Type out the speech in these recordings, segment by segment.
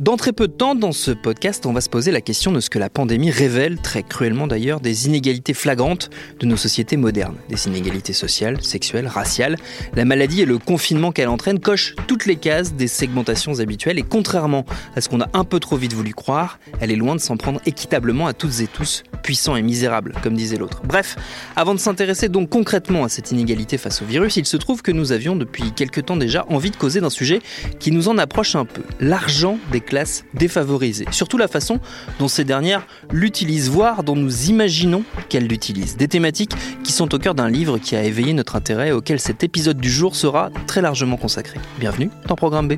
Dans très peu de temps, dans ce podcast, on va se poser la question de ce que la pandémie révèle, très cruellement d'ailleurs, des inégalités flagrantes de nos sociétés modernes. Des inégalités sociales, sexuelles, raciales. La maladie et le confinement qu'elle entraîne cochent toutes les cases des segmentations habituelles et contrairement à ce qu'on a un peu trop vite voulu croire, elle est loin de s'en prendre équitablement à toutes et tous, puissants et misérables, comme disait l'autre. Bref, avant de s'intéresser donc concrètement à cette inégalité face au virus, il se trouve que nous avions depuis quelque temps déjà envie de causer d'un sujet qui nous en approche un peu. L'argent des classes défavorisées. Surtout la façon dont ces dernières l'utilisent, voire dont nous imaginons qu'elles l'utilisent. Des thématiques qui sont au cœur d'un livre qui a éveillé notre intérêt et auquel cet épisode du jour sera très largement consacré. Bienvenue dans Programme B.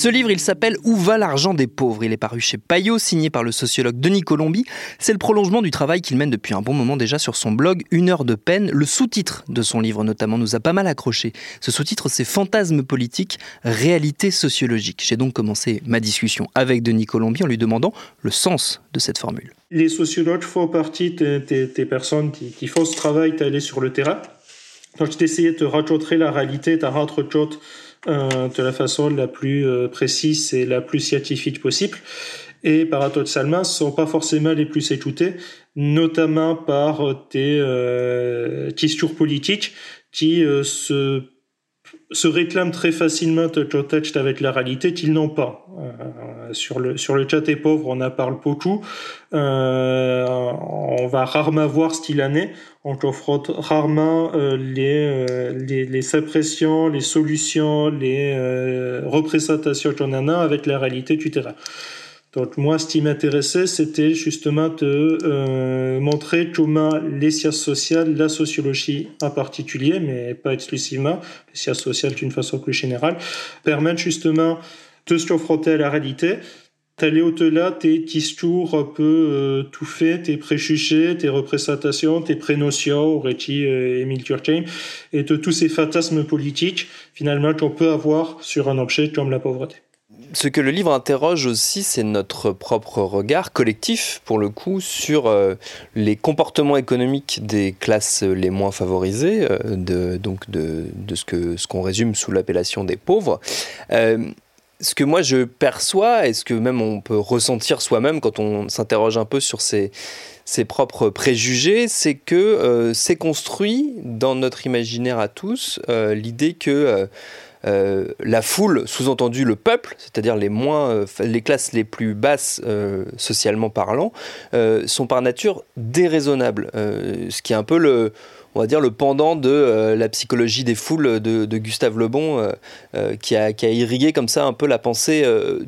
Ce livre, il s'appelle Où va l'argent des pauvres? Il est paru chez Payot, signé par le sociologue Denis Colombi. C'est le prolongement du travail qu'il mène depuis un bon moment déjà sur son blog Une heure de peine. Le sous-titre de son livre notamment nous a pas mal accroché. Ce sous-titre, c'est Fantasmes politiques, réalité sociologique. J'ai donc commencé ma discussion avec Denis Colombi en lui demandant le sens de cette formule. Les sociologues font partie des, personnes qui, font ce travail d'aller sur le terrain. Donc, d'essayer de raconter la réalité, raconter euh, de la façon la plus euh, précise et la plus scientifique possible. Et paradoxalement, ne sont pas forcément les plus écoutés, notamment par des euh, discours politiques qui euh, se se réclament très facilement contact avec la réalité qu'ils n'ont pas. Euh, sur le sur le chat des pauvres, on en parle beaucoup. Euh, on va rarement voir ce qu'il en est. On confronte rarement euh, les, euh, les, les impressions, les solutions, les euh, représentations qu'on en a avec la réalité terrain. Donc moi, ce qui m'intéressait, c'était justement de euh, montrer comment les sciences sociales, la sociologie en particulier, mais pas exclusivement, les sciences sociales d'une façon plus générale, permettent justement de se confronter à la réalité, d'aller au-delà tes discours un peu euh, tout faits, tes préjugés, tes représentations, tes prénotions, aurait dit euh, Émile Durkheim, et de tous ces fantasmes politiques, finalement, qu'on peut avoir sur un objet comme la pauvreté ce que le livre interroge aussi, c'est notre propre regard collectif, pour le coup, sur euh, les comportements économiques des classes les moins favorisées, euh, de, donc de, ce qu'on ce qu'on résume sous l'appellation des pauvres. Euh, ce que moi je perçois, et ce que même on peut ressentir soi-même quand on s'interroge un peu sur ses, propres préjugés, c'est que c'est construit dans notre imaginaire à tous l'idée que euh, la foule, sous-entendu le peuple, c'est-à-dire les moins, euh, les classes les plus basses euh, socialement parlant, sont par nature déraisonnables. Ce qui est un peu le, on va dire le pendant de la psychologie des foules de, de Gustave Le Bon, qui a, qui, a, irrigué comme ça un peu la pensée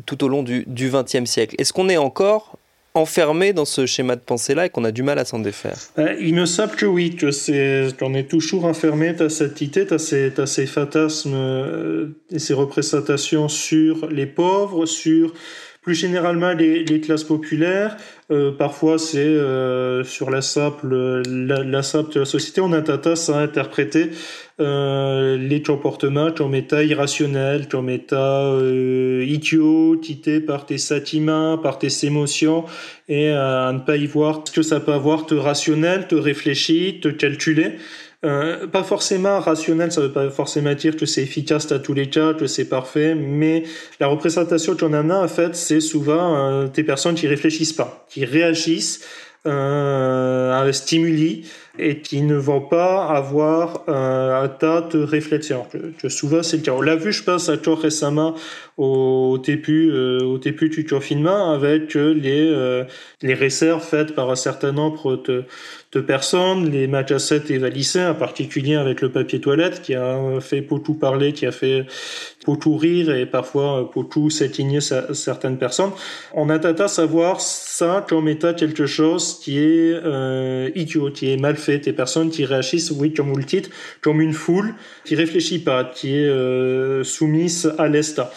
tout au long du XXe siècle. Est-ce qu'on est encore enfermé dans ce schéma de pensée-là et qu'on a du mal à s'en défaire. Euh, Il me semble que oui, que c'est qu'on est toujours enfermé dans cette idée, dans ces, dans ces fantasmes euh, et ces représentations sur les pauvres, sur Plus généralement, les, les classes populaires, euh, parfois c'est euh, sur la simple la, la simple de la société, on a tendance à interpréter euh, les comportements comme état irrationnel, comme état euh, idiot, tité par tes sentiments, par tes émotions, et à ne pas y voir ce que ça peut avoir de rationnel, te réfléchir, te calculer. Euh, pas forcément rationnel, ça veut pas forcément dire que c'est efficace à tous les cas, que c'est parfait, mais la représentation qu'on en a, en fait, c'est souvent euh, des personnes qui réfléchissent pas, qui réagissent euh, à stimuli et qui ne vont pas avoir euh, un tas de réflexions. Que, souvent c'est le cas. On l'a vu, je pense, encore récemment au début, euh, au début du confinement avec les euh, les réserves faites par un certain nombre de, de personnes, les magasins évalissés, en particulier avec le papier toilette qui a fait beaucoup parler, qui a fait beaucoup rire et parfois beaucoup s'étigner certaines personnes. On a tendance à voir ça comme état quelque chose qui est euh, idiot, qui est mal fait, des personnes qui réagissent, oui, comme vous le dites, comme une foule, qui réfléchit pas, qui est euh, soumise à l'État.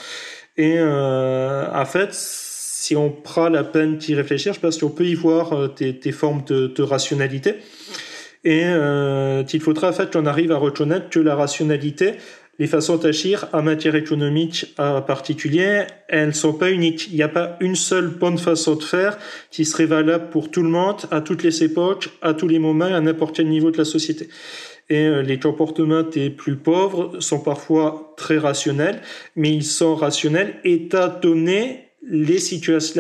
Et euh, en fait, si on prend la peine d'y réfléchir, je pense qu'on peut y voir euh, des, formes de, rationalité. Et il faudra en fait qu'on arrive à reconnaître que la rationalité, les façons d'agir en matière économique en particulier, elles sont pas uniques. Il n'y a pas une seule bonne façon de faire qui serait valable pour tout le monde, à toutes les époques, à tous les moments, à n'importe quel niveau de la société. Et euh, les comportements des plus pauvres sont parfois très rationnels, mais ils sont rationnels état donné la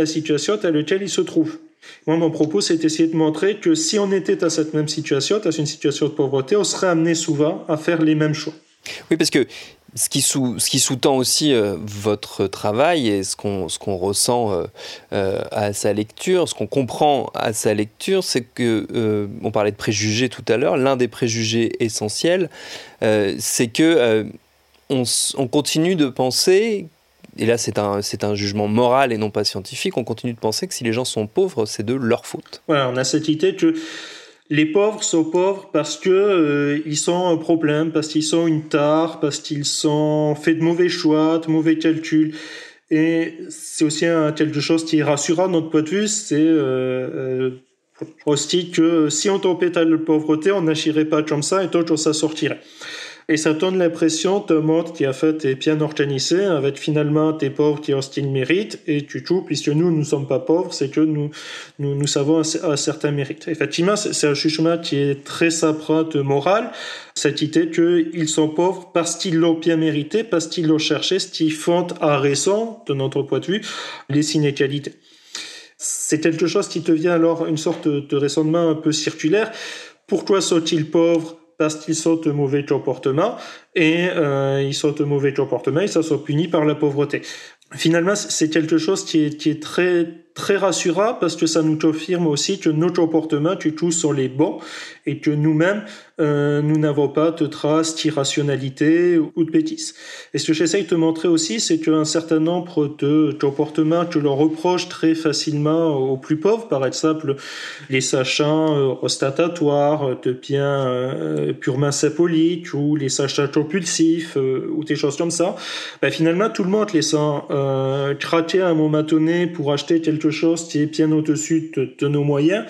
situation à laquelle ils se trouvent. Moi, mon propos, c'est d'essayer de montrer que si on était à cette même situation, dans une situation de pauvreté, on serait amené souvent à faire les mêmes choix. Oui, parce que ce qui, sous, ce qui sous-tend aussi euh, votre travail et ce qu'on ce ressent euh, euh, à sa lecture, ce qu'on comprend à sa lecture, c'est que, on parlait de préjugés tout à l'heure, l'un des préjugés essentiels, c'est que on, on, continue de penser, et là c'est un, un jugement moral et non pas scientifique, on continue de penser que si les gens sont pauvres, c'est de leur faute. Voilà, on a cette idée que les pauvres sont pauvres parce que euh, ils sont un problème, parce qu'ils sont une tare, parce qu'ils sont fait de mauvais choix, de mauvais calculs. Et c'est aussi un, quelque chose qui est rassurant de notre point de vue, c'est euh, euh, aussi que si on tombait à la pauvreté, on n'agirait pas comme ça et donc on s'en sortirait. Et ça donne l'impression d'un monde qui a fait est bien organisé, avec finalement des pauvres qui ont ce qu'ils méritent, et du tout, puisque nous, nous ne sommes pas pauvres, c'est que nous, nous, nous savons un, certain mérite. Effectivement, c'est un jugement qui est très sapra de morale, cette idée qu'ils sont pauvres parce qu'ils l'ont bien mérité, parce qu'ils l'ont cherché, ce qui fonde à raison, de notre point de vue, les inégalités. C'est quelque chose qui devient alors une sorte de raisonnement un peu circulaire. Pourquoi sont-ils pauvres? Parce qu'ils sont de mauvais comportements et euh, ils sont de mauvais comportements et ça sont punis par la pauvreté. Finalement, c'est quelque chose qui est, qui est très très rassurant parce que ça nous confirme aussi que nos comportements, que tous sont les bons et que nous-mêmes, euh, nous n'avons pas de traces d'irrationalité ou de bêtises. Et ce que j'essaye de montrer aussi, c'est qu'un certain nombre de comportements que l'on reproche très facilement aux plus pauvres, par exemple les sachants euh, ostentatoires de biens euh, purement symboliques ou les sachats compulsifs euh, ou des choses comme ça, ben finalement tout le monde les sent craquer à un moment donné pour acheter quelque chose qui est bien au-dessus de, de, nos moyens,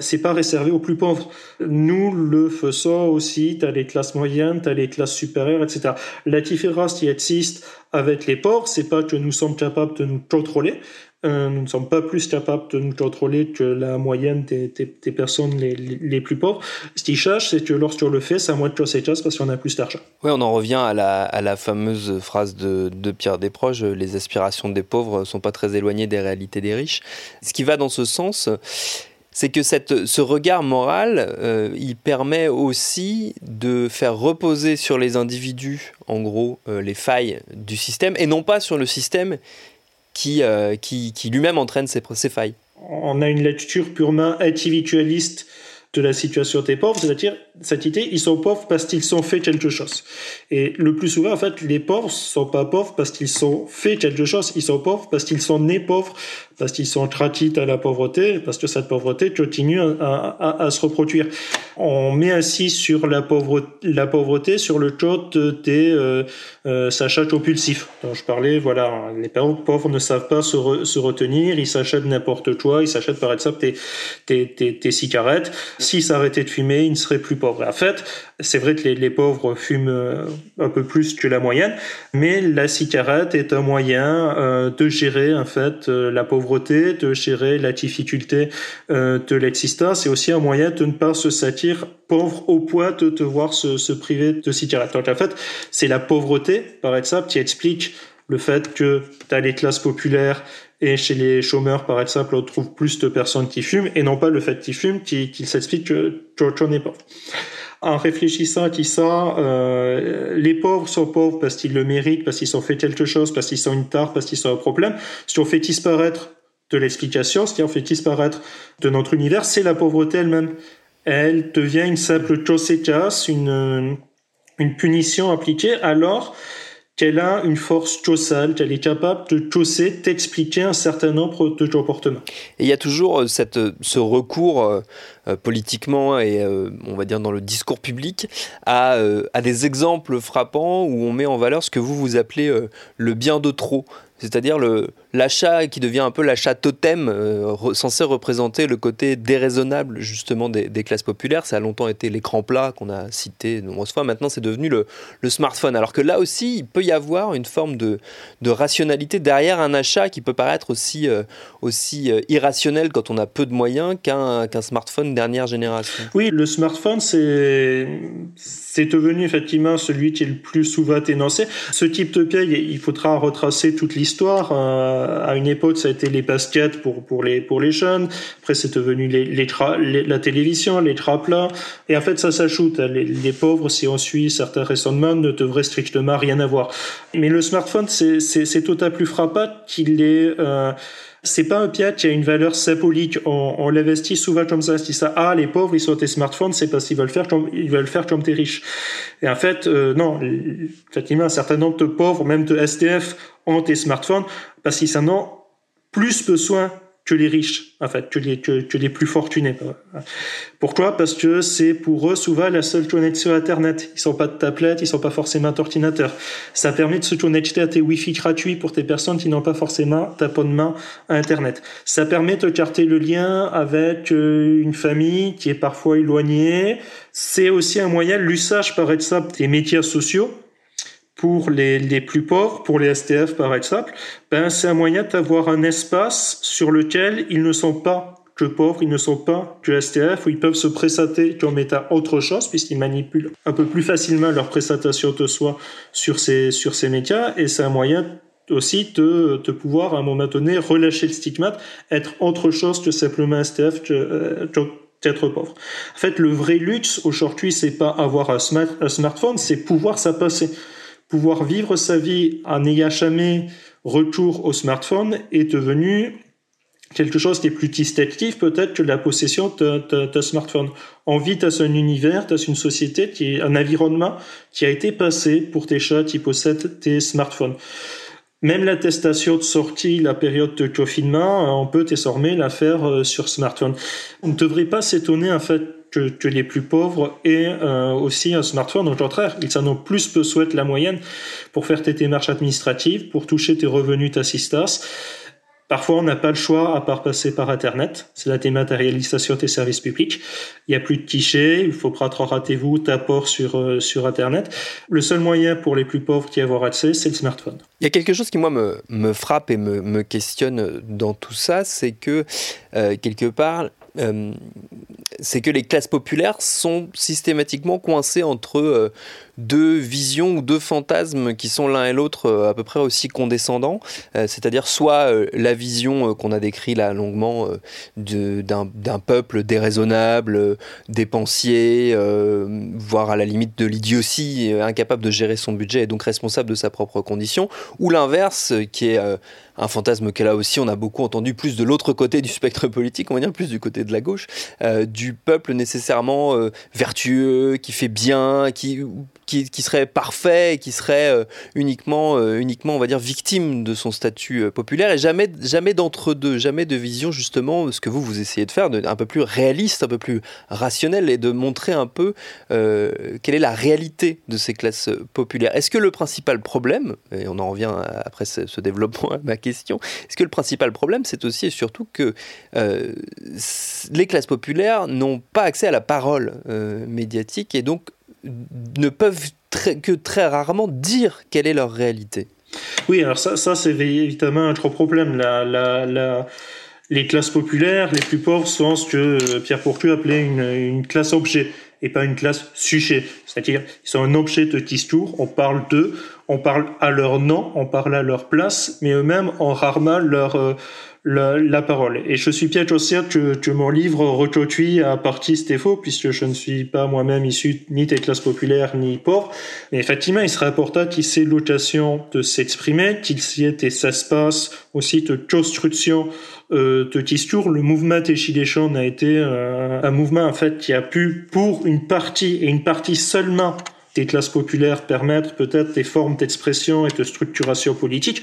c'est pas réservé aux plus pauvres. Nous le faisons aussi, t'as les classes moyennes, t'as les classes supérieures, etc. La différence qui existe avec les pauvres, c'est pas que nous sommes capables de nous contrôler, euh, nous ne sommes pas plus capables de nous contrôler que la moyenne des, personnes les, les, plus pauvres. Ce qui change, c'est que lorsqu'on le fait, ça moins de conséquences parce qu'on a plus d'argent. Oui, on en revient à la, à la fameuse phrase de, de, Pierre Desproges les aspirations des pauvres ne sont pas très éloignées des réalités des riches. Ce qui va dans ce sens, c'est que cette, ce regard moral, euh, il permet aussi de faire reposer sur les individus, en gros, euh, les failles du système, et non pas sur le système qui, euh, qui, qui lui-même entraîne ses, ses, failles. On a une lecture purement individualiste de la situation des pauvres, c'est-à-dire cette idée, ils sont pauvres parce qu'ils ont fait quelque chose. Et le plus souvent, en fait, les pauvres sont pas pauvres parce qu'ils sont fait quelque chose. Ils sont pauvres parce qu'ils sont nés pauvres, parce qu'ils sont traqués à la pauvreté, parce que cette pauvreté continue à, se reproduire. On met ainsi sur la pauvreté, sur le taux des euh, euh, achats compulsifs dont je parlais. Voilà, les pauvres ne savent pas se, se retenir, ils s'achètent n'importe quoi, ils s'achètent par exemple des, des, des, des cigarettes. S'ils s'arrêtaient de fumer, ils ne seraient plus En fait, c'est vrai que les, pauvres fument euh, un peu plus que la moyenne, mais la cigarette est un moyen euh, de gérer en fait euh, la pauvreté, de gérer la difficulté de l'existence, et aussi un moyen de ne pas se sentir pauvre au point de devoir se, se priver de cigarette. Donc en fait, c'est la pauvreté, par exemple, qui explique le fait que dans les classes populaires et chez les chômeurs, par exemple, on trouve plus de personnes qui fument, et non pas le fait qu'ils fument qui, qui s'explique que qu'on est pauvre en réfléchissant à ça, euh, les pauvres sont pauvres parce qu'ils le méritent, parce qu'ils ont fait quelque chose, parce qu'ils sont une tare, parce qu'ils ont un problème. Qui ont fait disparaître de l'explication, qui ont fait disparaître de notre univers, c'est la pauvreté elle-même. Elle devient une simple chose une, une punition appliquée alors qu'elle a une force chossale, qu'elle est capable de chosser, d'expliquer un certain nombre de comportements. Et il y a toujours euh, cette, euh, ce recours euh, politiquement et on va dire dans le discours public à, à, des exemples frappants où on met en valeur ce que vous vous appelez le bien de trop c'est-à-dire l'achat qui devient un peu l'achat totem, euh, censé représenter le côté déraisonnable justement des, classes populaires. Ça a longtemps été l'écran plat qu'on a cité de nombreuses fois. Maintenant, c'est devenu le, smartphone. Alors que là aussi, il peut y avoir une forme de, rationalité derrière un achat qui peut paraître aussi, euh, aussi euh, irrationnel quand on a peu de moyens qu'un smartphone dernière génération. Oui, le smartphone, c'est devenu effectivement celui qui est le plus souvent énoncé. Ce type de piège, il faudra retracer toute l'histoire. Euh, à une époque, ça a été les baskets pour, pour, les, pour les jeunes. Après, c'est devenu les, les, la télévision, les draps plats. Et en fait, ça s'ajoute. Les, les, pauvres, si on suit certains raisonnements, ne devraient strictement rien avoir. Mais le smartphone, c'est d'autant plus frappant qu'il est... Euh, c'est pas un piège qui a une valeur symbolique. On, on l'investit souvent comme ça. Si ça, ah, les pauvres, ils sont tes smartphones, c'est parce qu'ils veulent faire comme, ils veulent faire comme t'es riche. Et en fait, euh, non, effectivement, un certain nombre de pauvres, même de STF, ont tes smartphones parce qu'ils en ont plus besoin que les riches, en fait, que les, que, les plus fortunés. Pourquoi? Parce que c'est pour eux souvent la seule connexion Internet. Ils sont pas de tablette, ils sont pas forcément d'ordinateur. Ça permet de se connecter à tes Wi-Fi gratuits pour tes personnes qui n'ont pas forcément d'abonnement à Internet. Ça permet de carter le lien avec euh, une famille qui est parfois éloignée. C'est aussi un moyen, l'usage par exemple des médias sociaux pour les, les, plus pauvres, pour les STF par exemple, ben c'est un moyen d'avoir un espace sur lequel ils ne sont pas que pauvres, ils ne sont pas que STF, où ils peuvent se prestater comme état autre chose, puisqu'ils manipulent un peu plus facilement leur prestation de soi sur ces, sur ces médias, et c'est un moyen aussi de, de pouvoir à un moment donné relâcher le stigmate, être autre chose que simplement STF, que, euh, être pauvre. En fait, le vrai luxe aujourd'hui, c'est pas avoir un, smart, un smartphone, c'est pouvoir s'en passer pouvoir vivre sa vie en n'ayant jamais retour au smartphone est devenu quelque chose qui est plus distinctif peut-être que la possession de, smartphone. On vit dans un univers, dans une société qui un environnement qui a été passé pour tes chats qui possèdent des smartphones. Même l'attestation de sortie, la période de confinement, on peut désormais la faire euh, sur smartphone. On ne devrait pas s'étonner en fait que, les plus pauvres aient euh, aussi un smartphone. Au contraire, ils en ont plus que la moyenne pour faire tes démarches administratives, pour toucher tes revenus d'assistance. Parfois, on n'a pas le choix à part passer par Internet. C'est la dématérialisation des services publics. Il n'y a plus de guichet, il faut prendre rendez-vous, t'apport sur, euh, sur Internet. Le seul moyen pour les plus pauvres qui avoir accès, c'est le smartphone. Il y a quelque chose qui, moi, me, me frappe et me, me questionne dans tout ça, c'est que, euh, quelque part, c'est que les classes populaires sont systématiquement coincées entre deux visions ou deux fantasmes qui sont l'un et l'autre euh, à peu près aussi condescendants, euh, c'est-à-dire soit la vision qu'on a décrit là longuement d'un peuple déraisonnable, dépensier, voire à la limite de l'idiotie, incapable de gérer son budget et donc responsable de sa propre condition, ou l'inverse qui est un fantasme que là aussi on a beaucoup entendu plus de l'autre côté du spectre politique, on va dire plus du côté de la gauche, euh, du peuple nécessairement euh, vertueux, qui fait bien, qui, qui, serait parfait, qui serait euh, uniquement, uniquement, on va dire, victime de son statut populaire, et jamais, jamais d'entre-deux, jamais de vision justement, ce que vous, vous essayez de faire, un peu plus réaliste, un peu plus rationnel, et de montrer un peu quelle est la réalité de ces classes populaires. Est-ce que le principal problème, et on en revient après ce, développement à ma question. Est-ce que le principal problème, c'est aussi et surtout que euh, les classes populaires n'ont pas accès à la parole euh, médiatique et donc ne peuvent que très rarement dire quelle est leur réalité Oui, alors ça, ça c'est évidemment un gros problème. La, la, les classes populaires, les plus pauvres, sont ce que Pierre Pourtu appelait une, une classe objet et pas une classe sujet. C'est-à-dire, ils sont un objet de discours, on parle d'eux, on parle à leur nom, on parle à leur place, mais eux-mêmes ont rarement leur, euh, la, parole. Et je suis bien conscient que, que mon livre reconduit à partie faux, puisque je ne suis pas moi-même issu ni des classes populaires ni pauvres. Mais effectivement, il serait important qu'il ait l'occasion de s'exprimer, qu'il y ait des espaces aussi de construction euh, de discours. Le mouvement jaunes a été euh, un mouvement en fait qui a pu, pour une partie et une partie seulement des classes populaires permettre peut-être des formes d'expression et de structuration politique.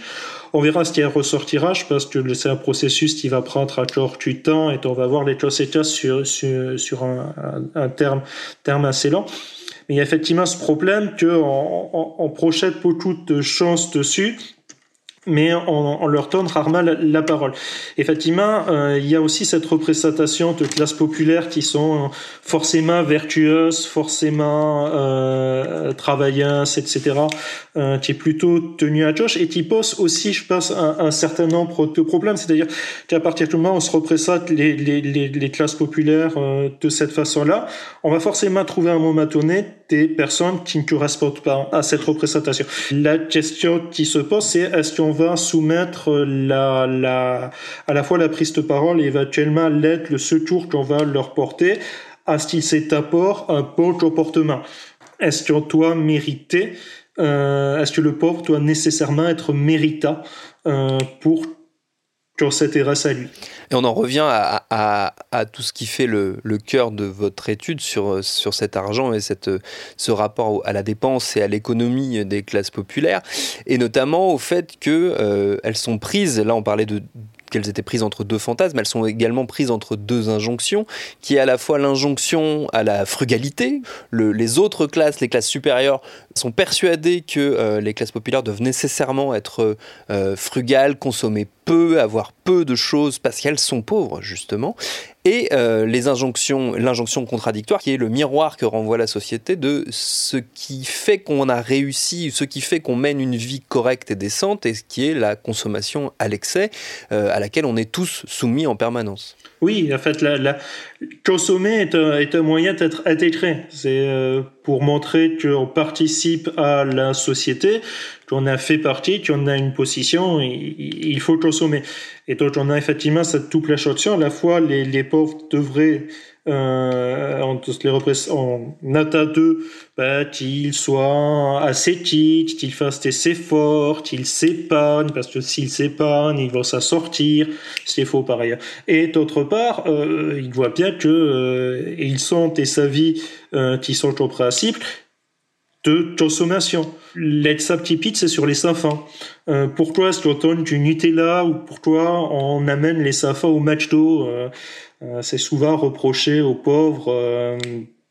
On verra ce qui ressortira. Je pense que c'est un processus qui va prendre encore du temps et on va voir les conséquences sur, sur, sur un, un, terme, terme assez lent. Mais il y a effectivement ce problème qu'on on, on projette beaucoup de chances dessus mais on, leur donne rarement la, parole. Effectivement, euh, il y a aussi cette représentation de classes populaires qui sont forcément vertueuses, forcément euh, travailleuses, etc., euh, qui est plutôt tenue à gauche et qui pose aussi, je pense, un, certain nombre de problèmes. C'est-à-dire qu'à partir du moment où on se représente les, les, les, les classes populaires euh, de cette façon-là, on va forcément trouver un moment donné des personnes qui ne correspondent pas à cette représentation. La question qui se pose, c'est est-ce qu'on va soumettre la, la, à la fois la prise de parole et éventuellement l'aide, le secours qu'on va leur porter à ce qu'il cet apport un bon comportement? Est-ce qu'on doit mériter euh, Est-ce que le pauvre doit nécessairement être méritant euh, pour qu'on s'intéresse à lui et on en revient à, tout ce qui fait le, cœur de votre étude sur, sur cet argent et cette, ce rapport à la dépense et à l'économie des classes populaires, et notamment au fait qu'elles euh, sont prises, là on parlait de qu'elles étaient prises entre deux fantasmes, elles sont également prises entre deux injonctions, qui est à la fois l'injonction à la frugalité. les autres classes, les classes supérieures, sont persuadées que euh, les classes populaires doivent nécessairement être euh, frugales, consommer peu, avoir peu de choses parce qu'elles sont pauvres, justement. Et euh, les l'injonction contradictoire, qui est le miroir que renvoie la société de ce qui fait qu'on a réussi, ce qui fait qu'on mène une vie correcte et décente, et ce qui est la consommation à l'excès, euh, à laquelle on est tous soumis en permanence. Oui, en fait, la, consommer est un, est un moyen d'être intégré. C'est euh, pour montrer qu'on participe à la société, qu'on a fait partie, qu'on a une position, il faut consommer. Et donc on a effectivement cette double option. À la fois, les, les pauvres devraient euh, on, les on attend d'eux bah, qu'ils soient ascétiques, qu'ils fassent des efforts, qu'ils s'épargnent, parce que s'ils s'épargnent, ils vont s'en sortir, c'est faux par ailleurs. Et d'autre part, euh, ils voient bien que euh, ils sont des avis euh, qui sont au principe de consommation. Typique, c'est sur les enfants. Euh, pourquoi est-ce qu'on donne du Nutella ou pourquoi on amène les enfants au match d'eau euh, euh, C'est souvent reproché aux pauvres. Euh,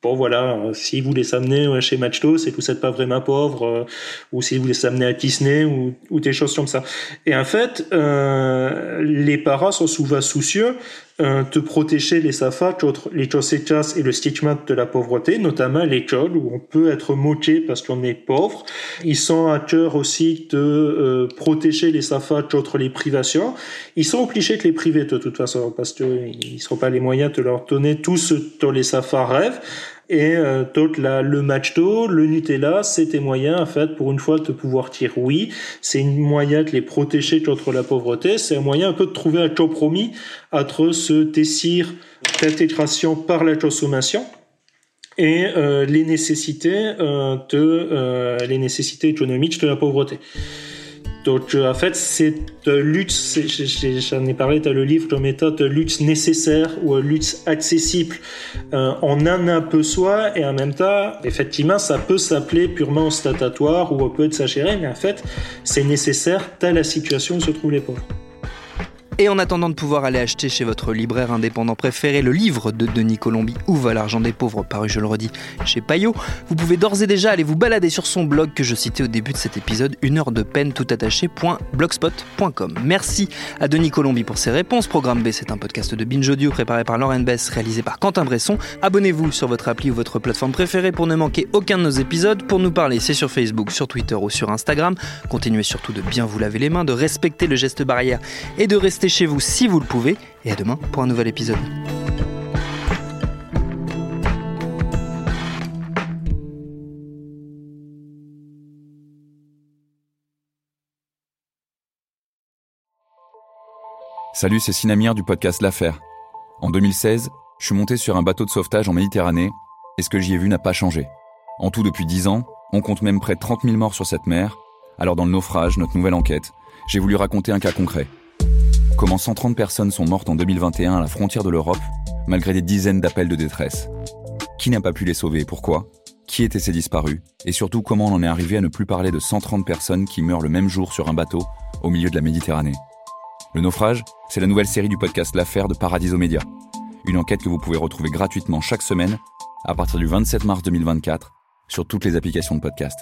bon voilà, si vous les amenez chez Machto, c'est que vous n'êtes pas vraiment pauvre, ou si vous les amenez à Disney ou, ou, des choses comme ça. Et en fait, les parents sont souvent soucieux euh, de protéger les SAFA contre les conséquences et le stigmate de la pauvreté, notamment l'école où on peut être moqué parce qu'on est pauvre. Ils sont à cœur aussi de euh, protéger les SAFA contre les privations. Ils sont obligés de les priver de toute façon parce qu'ils ne seront pas les moyens de leur donner tout ce dont les SAFA rêvent. Et euh, là, le match d'eau, le Nutella, c'était moyen, en fait, pour une fois, de pouvoir dire oui. C'est une moyen de les protéger contre la pauvreté. C'est un moyen un peu de trouver un compromis entre ce désir d'intégration par la consommation et euh, les nécessités euh, de euh, les nécessités économiques de la pauvreté. Donc, en fait, cette lutte, j'en ai parlé dans le livre, de méthode lutte nécessaire ou lutte accessible, euh, en un un peu soi, et en même temps, effectivement, ça peut s'appeler purement ostentatoire ou on peut exagérer, mais en fait, c'est nécessaire dans la situation où se trouvent les pauvres. Et en attendant de pouvoir aller acheter chez votre libraire indépendant préféré le livre de Denis Colombi, Où va l'argent des pauvres, paru, je le redis, chez Payot, vous pouvez d'ores et déjà aller vous balader sur son blog que je citais au début de cet épisode, une heure de peine tout attaché.blogspot.com. Merci à Denis Colombi pour ses réponses. Programme B, c'est un podcast de Binge Audio préparé par Lauren Bess, réalisé par Quentin Bresson. Abonnez-vous sur votre appli ou votre plateforme préférée pour ne manquer aucun de nos épisodes. Pour nous parler, c'est sur Facebook, sur Twitter ou sur Instagram. Continuez surtout de bien vous laver les mains, de respecter le geste barrière et de rester chez vous si vous le pouvez. Et à demain pour un nouvel épisode. Salut, c'est Sinamir du podcast L'Affaire. En 2016, je suis monté sur un bateau de sauvetage en Méditerranée et ce que j'y ai vu n'a pas changé. En tout, depuis 10 ans, on compte même près de 30 000 morts sur cette mer. Alors, dans le naufrage, notre nouvelle enquête, j'ai voulu raconter un cas concret. Comment 130 personnes sont mortes en 2021 à la frontière de l'Europe, malgré des dizaines d'appels de détresse. Qui n'a pas pu les sauver? Pourquoi? Qui étaient ces disparus? Et surtout, comment on en est arrivé à ne plus parler de 130 personnes qui meurent le même jour sur un bateau au milieu de la Méditerranée? Le naufrage, c'est la nouvelle série du podcast L'affaire de Paradiso Média. Une enquête que vous pouvez retrouver gratuitement chaque semaine à partir du 27 mars 2024 sur toutes les applications de podcast.